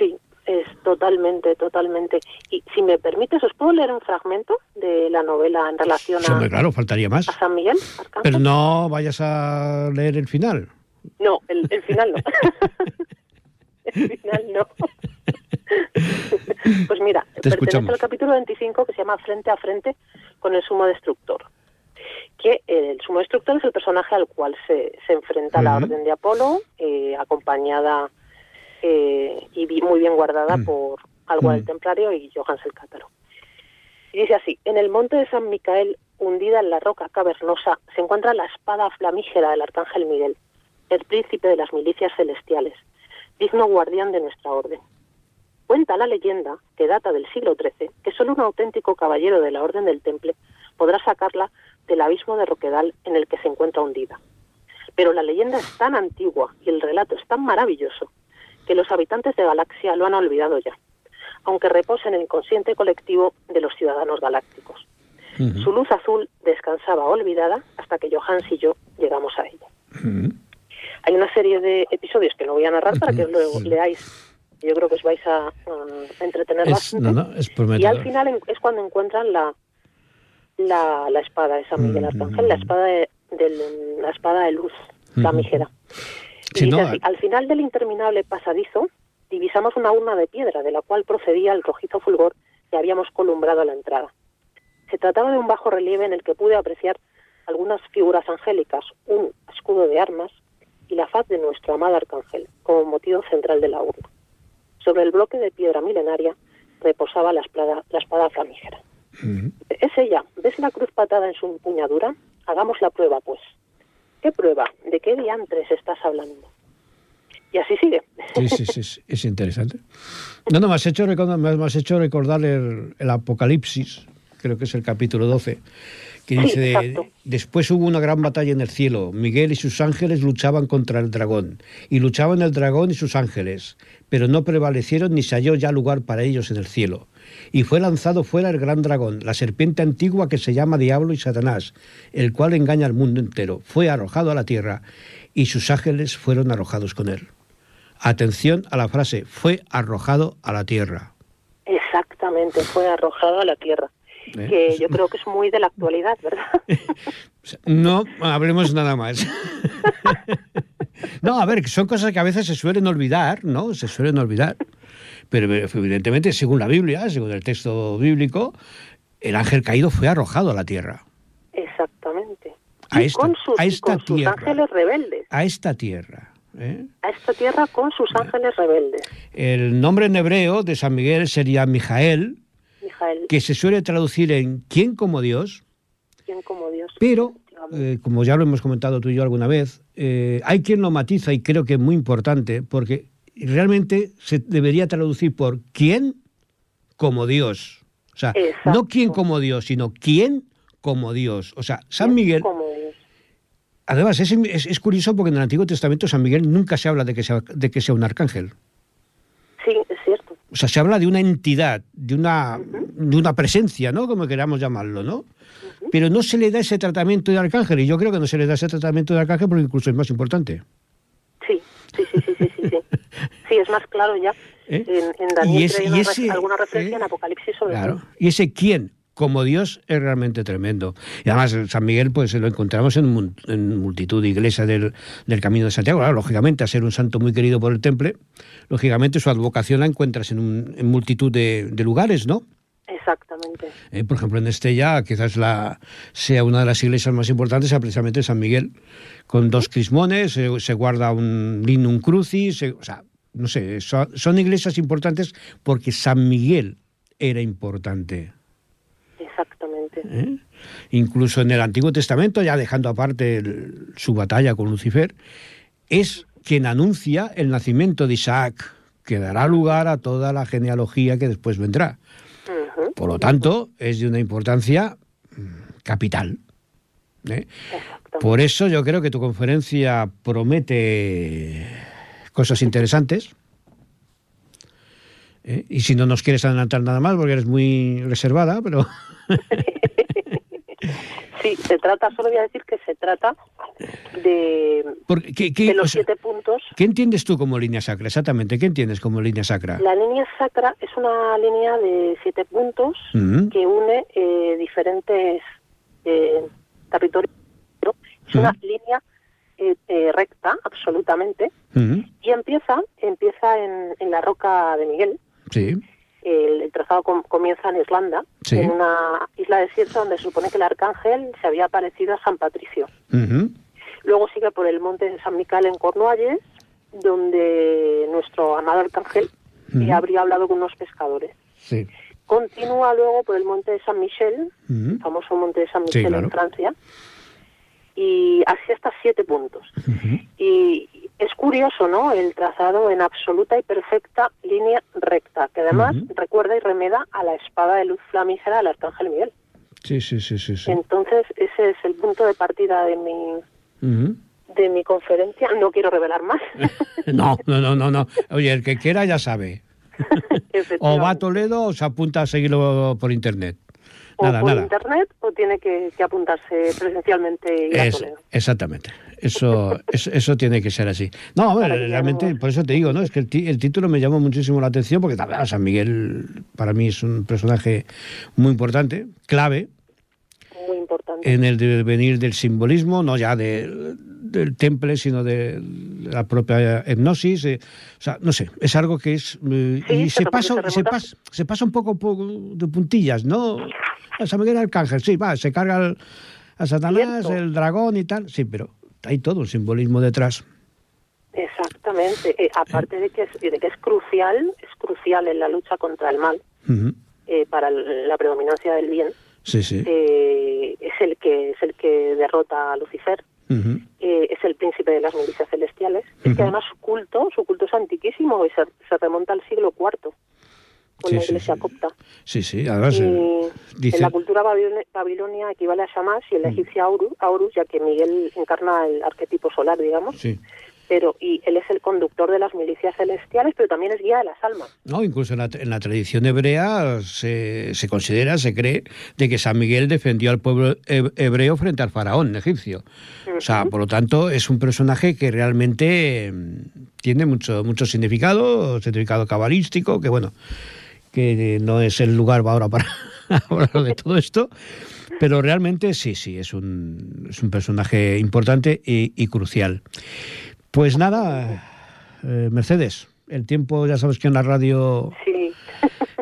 Sí, es totalmente, totalmente. Y si me permites, ¿os puedo leer un fragmento de la novela en relación
Sí,
a,
claro, faltaría más.
a San Miguel? Arcángel?
Pero no vayas a leer el final.
No, el, el final no. *laughs* el final no. *laughs* pues mira,
Te
pertenece
escuchamos.
al capítulo 25 que se llama Frente a Frente con el Sumo Destructor. Que el Sumo Destructor es el personaje al cual se, se enfrenta la. Orden de Apolo, eh, acompañada eh, y muy bien guardada
Mm.
por Alba del
Mm.
Templario y Johannes el Cátaro. Y dice así, en el monte de San Micael, hundida en la roca cavernosa, se encuentra la espada flamígera del arcángel Miguel, el príncipe de las milicias celestiales, digno guardián de nuestra orden. Cuenta la leyenda, que data del siglo XIII, que solo un auténtico caballero de la Orden del Temple podrá sacarla del abismo de Roquedal en el que se encuentra hundida. Pero la leyenda es tan antigua y el relato es tan maravilloso que los habitantes de Galaxia lo han olvidado ya, aunque reposa en el inconsciente colectivo de los ciudadanos galácticos. Su luz azul descansaba olvidada hasta que Johannes y yo llegamos a ella. Hay una serie de episodios que no voy a narrar para que os lo
Sí.
leáis. Yo creo que os vais a, um, entretener
Es,
bastante.
no, no, es
y al final en- es cuando encuentran la, la, la espada de San Miguel
Mm.
Arcángel, la espada de, del- la espada de luz, la
Ujú.
mijera. Y
no,
así, al final del interminable pasadizo, divisamos una urna de piedra de la cual procedía el rojizo fulgor que habíamos columbrado a la entrada. Se trataba de un bajo relieve en el que pude apreciar algunas figuras angélicas, un escudo de armas y la faz de nuestro amado arcángel como motivo central de la urna. Sobre el bloque de piedra milenaria reposaba la espada, la espada flamígera.
Ujú.
Es ella. ¿Ves la cruz patada en su empuñadura? Hagamos la prueba, pues. ¿Qué prueba? ¿De qué diantres estás hablando? Y así sigue.
Sí, sí, sí, sí, es interesante. No, no, me has hecho me has hecho recordar el, el Apocalipsis, creo que es el capítulo 12, que dice, de- después hubo una gran batalla en el cielo, Miguel y sus ángeles luchaban contra el dragón, y luchaban el dragón y sus ángeles, pero no prevalecieron ni se halló ya lugar para ellos en el cielo. Y fue lanzado fuera el gran dragón, la serpiente antigua que se llama Diablo y Satanás, el cual engaña al mundo entero. Fue arrojado a la tierra y sus ángeles fueron arrojados con él. Atención a la frase, fue arrojado a la tierra.
Exactamente, fue arrojado a la tierra.
¿Eh?
Que yo creo que es muy de la actualidad, ¿verdad? *laughs*
No hablemos nada más. No, a ver, son cosas que a veces se suelen olvidar, ¿no? Se suelen olvidar. Pero evidentemente, según la Biblia, según el texto bíblico, el ángel caído fue arrojado a la tierra,
Exactamente.
A esta-
con sus,
a esta
con sus ángeles rebeldes.
a esta tierra. ¿eh?
A esta tierra con sus ángeles rebeldes.
El nombre en hebreo de San Miguel sería Mijael,
Mijael,
que se suele traducir en ¿quién como Dios?
¿quién como Dios?
Pero, eh, como ya lo hemos comentado tú y yo alguna vez, eh, hay quien lo matiza y creo que es muy importante porque realmente se debería traducir por quién como Dios. O sea,
Exacto.
no quién como Dios, sino quién como Dios. O sea, San
¿Quién
Miguel,
como Dios?
además es, es- es curioso porque en el Antiguo Testamento San Miguel nunca se habla de que sea, de que sea un arcángel. O sea, se habla de una entidad, de una, de una presencia, ¿no? Como queramos llamarlo, ¿no? Pero no se le da ese tratamiento de arcángel, y yo creo que no se le da ese tratamiento de arcángel porque incluso es más importante.
Sí, sí, sí, sí, sí, sí. Sí, Sí, es más claro ya.
¿Eh?
En, en Daniel
Y ese-
hay
y
una
ese-
re- alguna referencia
¿eh?
en Apocalipsis sobre
Claro. Y ese quién, como Dios, es realmente tremendo. Y además, San Miguel, pues lo encontramos en, en multitud de iglesias del, del Camino de Santiago. Claro, lógicamente, a ser un santo muy querido por el temple, lógicamente su advocación la encuentras en, un- en multitud de, de lugares, ¿no?
Exactamente.
Eh, por ejemplo, en Estella, quizás la, sea una de las iglesias más importantes, sea precisamente San Miguel, con dos crismones, se, se guarda un linum crucis, o sea, no sé, son, son iglesias importantes porque San Miguel era importante. ¿Eh? Incluso en el Antiguo Testamento, ya dejando aparte el- su batalla con Lucifer, es quien anuncia el nacimiento de Isaac, que dará lugar a toda la genealogía que después vendrá. Por lo tanto, es de una importancia mm, capital. ¿eh? Por eso yo creo que tu conferencia promete cosas interesantes. ¿eh? Y si no nos quieres adelantar nada más, porque eres muy reservada, pero... *laughs*
sí, se trata, solo voy a decir que se trata de, de los siete puntos.
¿Qué entiendes tú como línea sacra? Exactamente, ¿qué entiendes como línea sacra?
La línea sacra es una línea de siete puntos que une eh, diferentes eh, territorios. Es una línea eh, eh, recta, absolutamente, y empieza, empieza en, en la roca de Miguel.
Sí
el, trazado comienza en Islanda, en una isla desierta donde se supone que el arcángel se había parecido a San Patricio. Luego sigue por el monte de San Mical en Cornualles, donde nuestro amado arcángel habría hablado con unos pescadores. Continúa luego por el monte de San Michel, famoso monte de San Michel en Francia, y así hasta siete puntos. Y es curioso, ¿no? El trazado en absoluta y perfecta línea recta, que además recuerda y remeda a la espada de luz flamígera del Arcángel Miguel.
Sí, sí, sí, sí,
Entonces, ese es el punto de partida de mi, de mi conferencia. No quiero revelar más. *laughs*
no, no, no, no, no. Oye, el que quiera ya sabe. *laughs* o va a Toledo o se apunta a seguirlo por internet
o por internet o tiene que, apuntarse presencialmente y
es, Exactamente. *laughs* Eso, eso, tiene que ser así. No, a ver, realmente, por eso te digo, ¿no? Es que el, título me llamó muchísimo la atención porque también San Miguel para mí es un personaje muy importante, clave.
Muy importante.
En el devenir del simbolismo, no ya de, del temple, sino de la propia hipnosis. Eh, o sea, no sé, es algo que es... Eh, y se, pasa, se, pasa, se pasa un poco de puntillas, ¿no? San Miguel Arcángel, sí, va, se carga a Satanás, el dragón y tal, sí, pero hay todo un simbolismo detrás.
Exactamente, eh, aparte de que, es, de que es crucial, es crucial en la lucha contra el mal, para la predominancia del bien.
Sí, sí.
Eh, es el que es el que derrota a Lucifer. Es el príncipe de las milicias celestiales. Es que además su culto, su culto es antiquísimo y se, se remonta al siglo IV con la iglesia copta.
Sí, sí, además.
Eh, en la cultura babilonia equivale a Shamash y en la mm. egipcia Aurus, ya que Miguel encarna el arquetipo solar, digamos.
Sí.
Pero, y él es el conductor de las milicias celestiales, pero también es guía de las almas.
No, incluso en la, tradición hebrea se, se, considera, se cree, de que San Miguel defendió al pueblo hebreo frente al faraón egipcio. O sea, por lo tanto, es un personaje que realmente mm, tiene mucho, mucho significado, significado cabalístico, que bueno, que no es el lugar ahora para *laughs* hablar de todo esto, pero realmente sí, sí, es un, es un personaje importante y, crucial. Pues nada, eh, Mercedes, el tiempo ya sabes que en la radio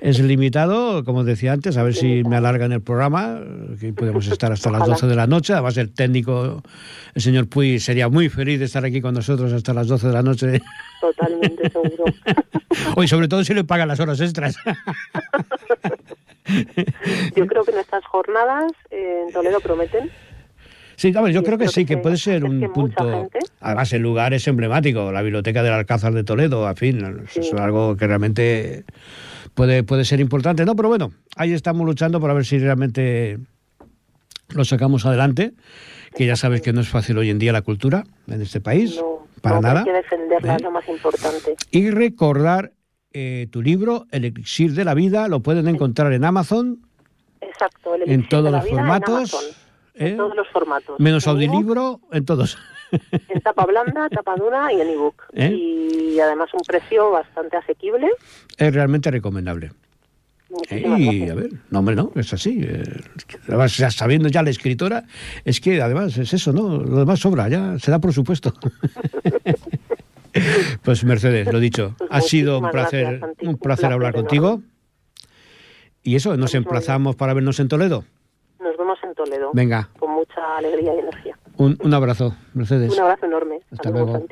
es limitado, como decía antes, a ver si me alargan el programa, que podemos estar hasta las 12 de la noche. Además, el técnico, el señor Puy, sería muy feliz de estar aquí con nosotros hasta las 12 de la noche.
Totalmente seguro. *laughs*
Hoy, sobre todo si le pagan las horas extras.
Yo creo que en estas jornadas en Toledo prometen.
Sí, yo creo que sí, que, puede ser un punto. Además, el lugar es emblemático, la biblioteca del Alcázar de Toledo, a fin, es algo que realmente puede, puede ser importante. No, pero bueno, ahí estamos luchando por ver si realmente lo sacamos adelante, que ya sabes que no es fácil hoy en día la cultura en este país, para nada.
Hay que defenderla, es ¿Eh? lo más importante.
Y recordar eh, tu libro, El Elixir de la Vida, lo pueden encontrar en Amazon.
Exacto, el
en todos los formatos.
En, ¿eh? todos los formatos.
Menos audiolibro, en todos.
En tapa blanda, tapa dura y en ebook. Y además un precio bastante asequible.
Es realmente recomendable. Y a ver, no, hombre, no, es así. Eh, además, ya sabiendo ya la escritora, es que además es eso, ¿no? Lo demás sobra, ya se da por supuesto. *laughs* pues Mercedes, lo dicho, pues ha sido un placer, un placer hablar contigo. Y eso, nos emplazamos para vernos en Toledo.
Toledo.
Venga.
Con mucha alegría y energía.
Un, un abrazo, Mercedes.
Un abrazo enorme.
Hasta, luego.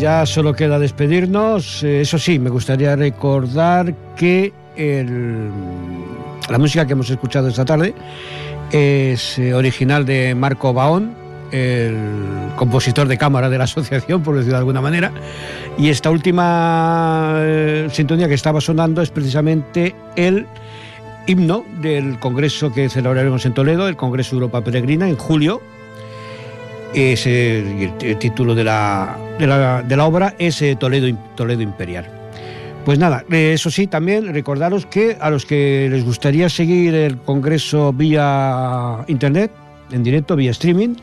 Ya solo queda despedirnos. Eh, eso sí, me gustaría recordar que la música que hemos escuchado esta tarde es eh, original de Marco Baón, el compositor de cámara de la asociación, por decirlo de alguna manera. Y esta última eh, sintonía que estaba sonando es precisamente el himno del congreso que celebraremos en Toledo, el Congreso Europa Peregrina, en julio. Es, el, título de la, de la, obra es eh, Toledo, Toledo Imperial. Pues nada, eh, eso sí, también recordaros que a los que les gustaría seguir el Congreso vía Internet, en directo, vía streaming,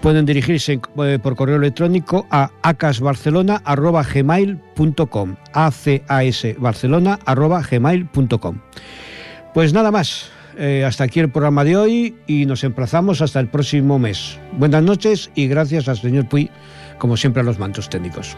pueden dirigirse eh, por correo electrónico a acasbarcelona.gmail.com acasbarcelona.gmail.com Pues nada más, eh, hasta aquí el programa de hoy y nos emplazamos hasta el próximo mes. Buenas noches y gracias al señor Puy, como siempre, a los mantos técnicos.